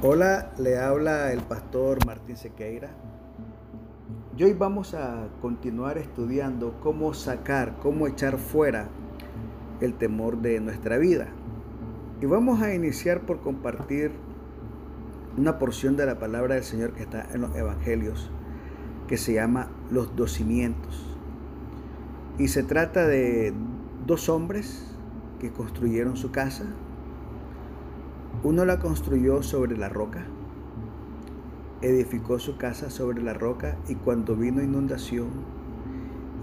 Hola, le habla el pastor Martín Sequeira. Y hoy vamos a continuar estudiando cómo sacar, cómo echar fuera el temor de nuestra vida. Y vamos a iniciar por compartir una porción de la palabra del Señor que está en los Evangelios, que se llama los dos cimientos. Y se trata de dos hombres que construyeron su casa uno la construyó sobre la roca, edificó su casa sobre la roca y cuando vino inundación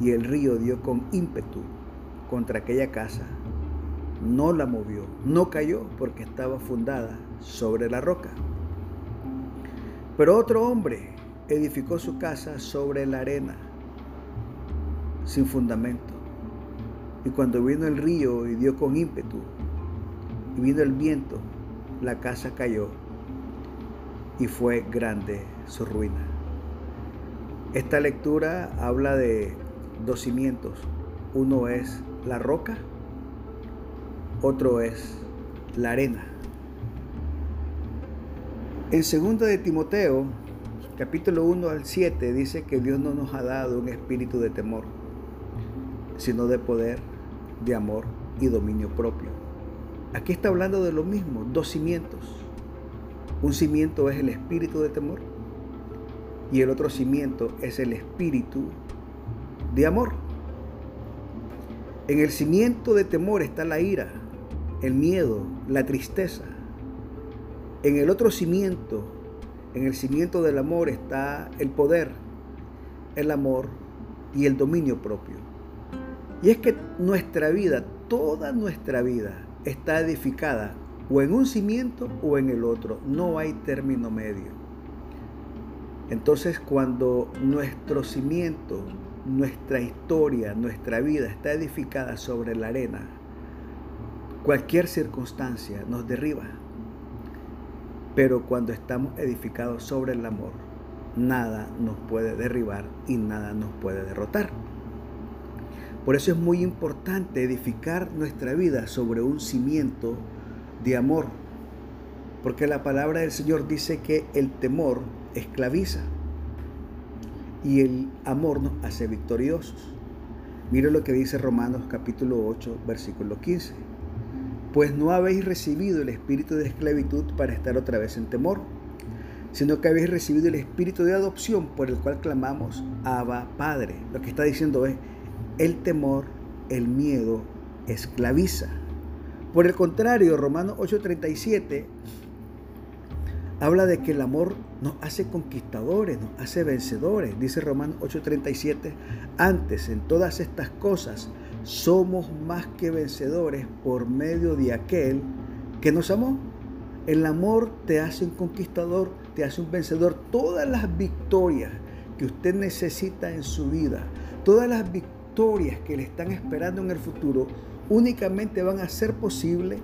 y el río dio con ímpetu contra aquella casa, no la movió, no cayó porque estaba fundada sobre la roca. Pero otro hombre edificó su casa sobre la arena, sin fundamento. Y cuando vino el río y dio con ímpetu, y vino el viento la casa cayó y fue grande su ruina. Esta lectura habla de dos cimientos. Uno es la roca, otro es la arena. En 2 de Timoteo, capítulo 1 al 7, dice que Dios no nos ha dado un espíritu de temor, sino de poder, de amor y dominio propio. Aquí está hablando de lo mismo, dos cimientos. Un cimiento es el espíritu de temor y el otro cimiento es el espíritu de amor. En el cimiento de temor está la ira, el miedo, la tristeza. En el otro cimiento, en el cimiento del amor está el poder, el amor y el dominio propio. Y es que nuestra vida, toda nuestra vida, está edificada o en un cimiento o en el otro. No hay término medio. Entonces cuando nuestro cimiento, nuestra historia, nuestra vida está edificada sobre la arena, cualquier circunstancia nos derriba. Pero cuando estamos edificados sobre el amor, nada nos puede derribar y nada nos puede derrotar. Por eso es muy importante edificar nuestra vida sobre un cimiento de amor. Porque la palabra del Señor dice que el temor esclaviza y el amor nos hace victoriosos. Mire lo que dice Romanos capítulo 8, versículo 15. Pues no habéis recibido el espíritu de esclavitud para estar otra vez en temor, sino que habéis recibido el espíritu de adopción por el cual clamamos Abba Padre. Lo que está diciendo es, el temor, el miedo, esclaviza. Por el contrario, Romanos 8:37 habla de que el amor nos hace conquistadores, nos hace vencedores. Dice Romanos 8:37, antes en todas estas cosas somos más que vencedores por medio de aquel que nos amó. El amor te hace un conquistador, te hace un vencedor. Todas las victorias que usted necesita en su vida, todas las victorias historias que le están esperando en el futuro únicamente van a ser posibles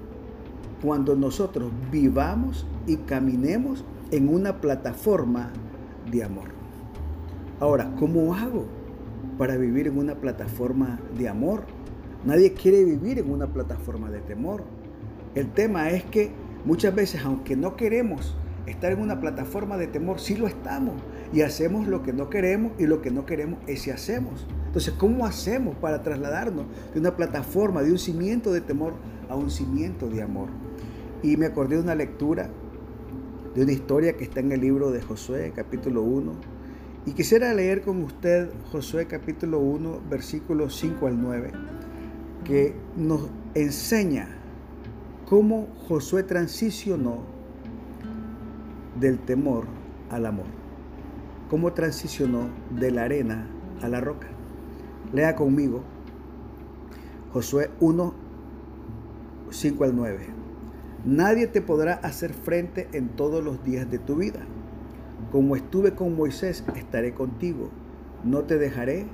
cuando nosotros vivamos y caminemos en una plataforma de amor. Ahora, ¿cómo hago para vivir en una plataforma de amor? Nadie quiere vivir en una plataforma de temor. El tema es que muchas veces, aunque no queremos estar en una plataforma de temor, sí lo estamos y hacemos lo que no queremos y lo que no queremos es si hacemos. Entonces, ¿cómo hacemos para trasladarnos de una plataforma, de un cimiento de temor a un cimiento de amor? Y me acordé de una lectura, de una historia que está en el libro de Josué, capítulo 1. Y quisiera leer con usted Josué capítulo 1, versículos 5 al 9, que nos enseña cómo Josué transicionó del temor al amor, cómo transicionó de la arena a la roca. Lea conmigo Josué 1, 5 al 9. Nadie te podrá hacer frente en todos los días de tu vida. Como estuve con Moisés, estaré contigo. No te dejaré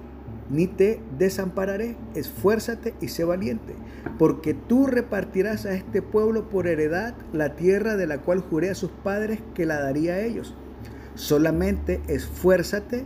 ni te desampararé. Esfuérzate y sé valiente, porque tú repartirás a este pueblo por heredad la tierra de la cual juré a sus padres que la daría a ellos. Solamente esfuérzate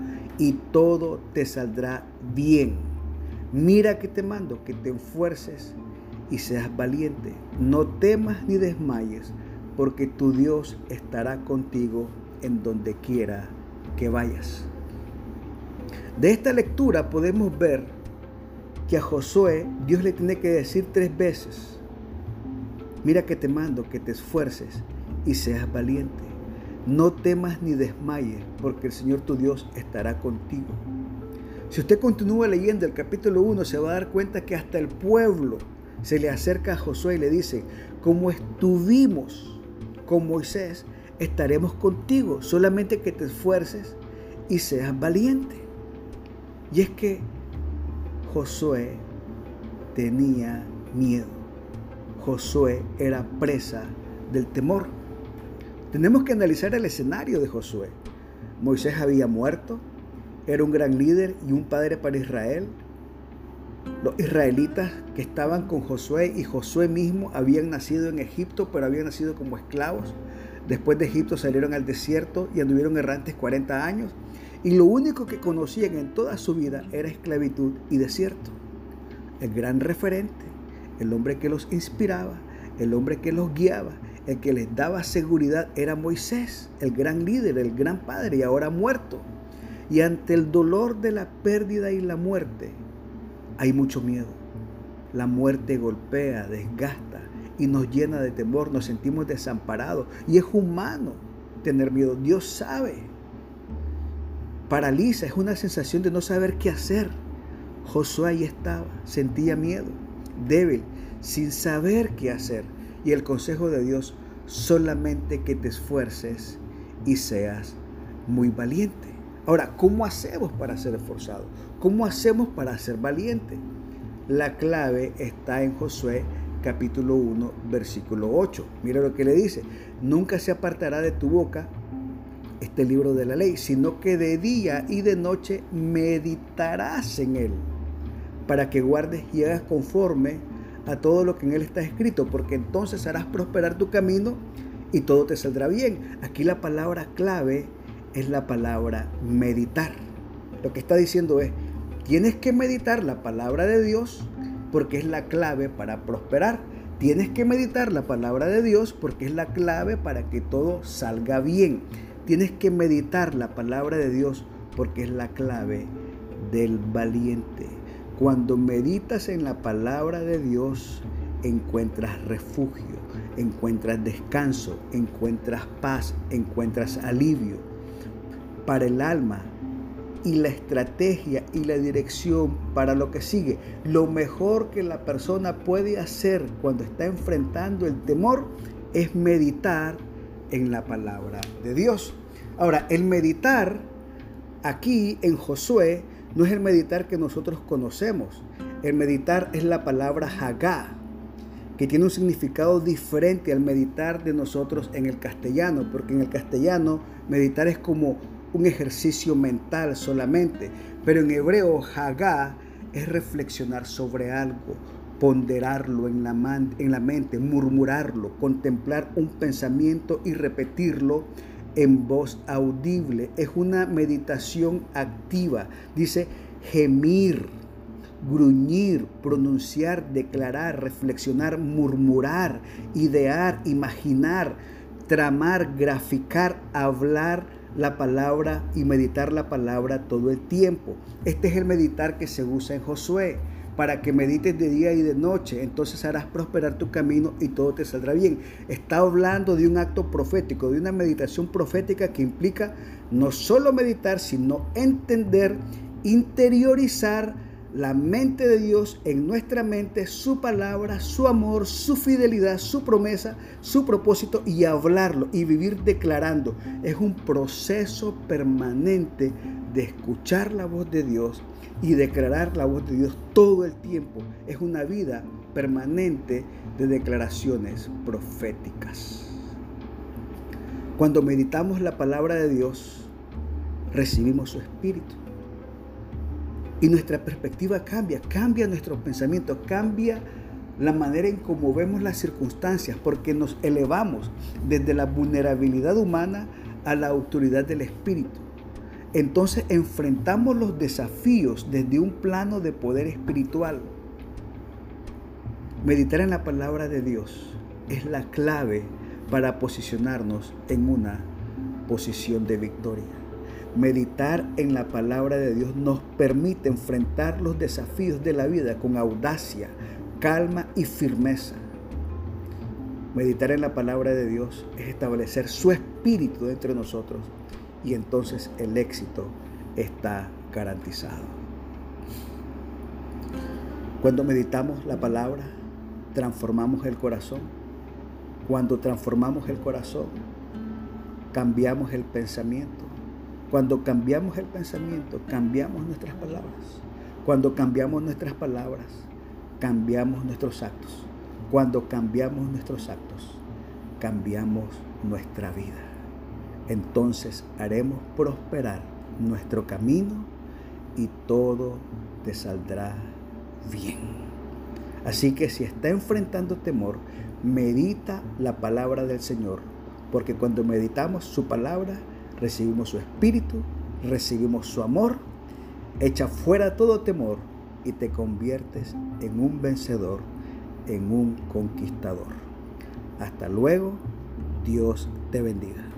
y todo te saldrá bien. Mira que te mando, que te esfuerces y seas valiente. No temas ni desmayes, porque tu Dios estará contigo en donde quiera que vayas. De esta lectura podemos ver que a Josué Dios le tiene que decir tres veces, mira que te mando que te esfuerces y seas valiente. No temas ni desmayes, porque el Señor tu Dios estará contigo. Si usted continúa leyendo el capítulo 1, se va a dar cuenta que hasta el pueblo se le acerca a Josué y le dice, como estuvimos con Moisés, estaremos contigo, solamente que te esfuerces y seas valiente. Y es que Josué tenía miedo. Josué era presa del temor. Tenemos que analizar el escenario de Josué. Moisés había muerto, era un gran líder y un padre para Israel. Los israelitas que estaban con Josué y Josué mismo habían nacido en Egipto, pero habían nacido como esclavos. Después de Egipto salieron al desierto y anduvieron errantes 40 años. Y lo único que conocían en toda su vida era esclavitud y desierto. El gran referente, el hombre que los inspiraba, el hombre que los guiaba, el que les daba seguridad era Moisés, el gran líder, el gran padre y ahora muerto. Y ante el dolor de la pérdida y la muerte, hay mucho miedo. La muerte golpea, desgasta, y nos llena de temor, nos sentimos desamparados. Y es humano tener miedo. Dios sabe. Paraliza, es una sensación de no saber qué hacer. Josué ahí estaba, sentía miedo, débil, sin saber qué hacer. Y el consejo de Dios, solamente que te esfuerces y seas muy valiente. Ahora, ¿cómo hacemos para ser esforzados? ¿Cómo hacemos para ser valientes? La clave está en Josué capítulo 1, versículo 8. Mira lo que le dice. Nunca se apartará de tu boca este libro de la ley, sino que de día y de noche meditarás en él, para que guardes y hagas conforme a todo lo que en él está escrito, porque entonces harás prosperar tu camino y todo te saldrá bien. Aquí la palabra clave es la palabra meditar. Lo que está diciendo es, tienes que meditar la palabra de Dios porque es la clave para prosperar. Tienes que meditar la palabra de Dios porque es la clave para que todo salga bien. Tienes que meditar la palabra de Dios porque es la clave del valiente. Cuando meditas en la palabra de Dios, encuentras refugio, encuentras descanso, encuentras paz, encuentras alivio. Para el alma y la estrategia y la dirección para lo que sigue. Lo mejor que la persona puede hacer cuando está enfrentando el temor es meditar en la palabra de Dios. Ahora, el meditar aquí en Josué no es el meditar que nosotros conocemos. El meditar es la palabra Hagá, que tiene un significado diferente al meditar de nosotros en el castellano, porque en el castellano meditar es como un ejercicio mental solamente, pero en hebreo Hagá es reflexionar sobre algo, ponderarlo en la, en la mente, murmurarlo, contemplar un pensamiento y repetirlo en voz audible. Es una meditación activa. Dice gemir, gruñir, pronunciar, declarar, reflexionar, murmurar, idear, imaginar, tramar, graficar, hablar, la palabra y meditar la palabra todo el tiempo. Este es el meditar que se usa en Josué, para que medites de día y de noche, entonces harás prosperar tu camino y todo te saldrá bien. Está hablando de un acto profético, de una meditación profética que implica no solo meditar, sino entender, interiorizar, la mente de Dios en nuestra mente, su palabra, su amor, su fidelidad, su promesa, su propósito y hablarlo y vivir declarando. Es un proceso permanente de escuchar la voz de Dios y declarar la voz de Dios todo el tiempo. Es una vida permanente de declaraciones proféticas. Cuando meditamos la palabra de Dios, recibimos su espíritu. Y nuestra perspectiva cambia, cambia nuestro pensamiento, cambia la manera en cómo vemos las circunstancias, porque nos elevamos desde la vulnerabilidad humana a la autoridad del Espíritu. Entonces enfrentamos los desafíos desde un plano de poder espiritual. Meditar en la palabra de Dios es la clave para posicionarnos en una posición de victoria. Meditar en la palabra de Dios nos permite enfrentar los desafíos de la vida con audacia, calma y firmeza. Meditar en la palabra de Dios es establecer su espíritu dentro de nosotros y entonces el éxito está garantizado. Cuando meditamos la palabra, transformamos el corazón. Cuando transformamos el corazón, cambiamos el pensamiento. Cuando cambiamos el pensamiento, cambiamos nuestras palabras. Cuando cambiamos nuestras palabras, cambiamos nuestros actos. Cuando cambiamos nuestros actos, cambiamos nuestra vida. Entonces haremos prosperar nuestro camino y todo te saldrá bien. Así que si está enfrentando temor, medita la palabra del Señor, porque cuando meditamos su palabra, recibimos su espíritu, recibimos su amor, echa fuera todo temor y te conviertes en un vencedor en un conquistador. Hasta luego, Dios te bendiga.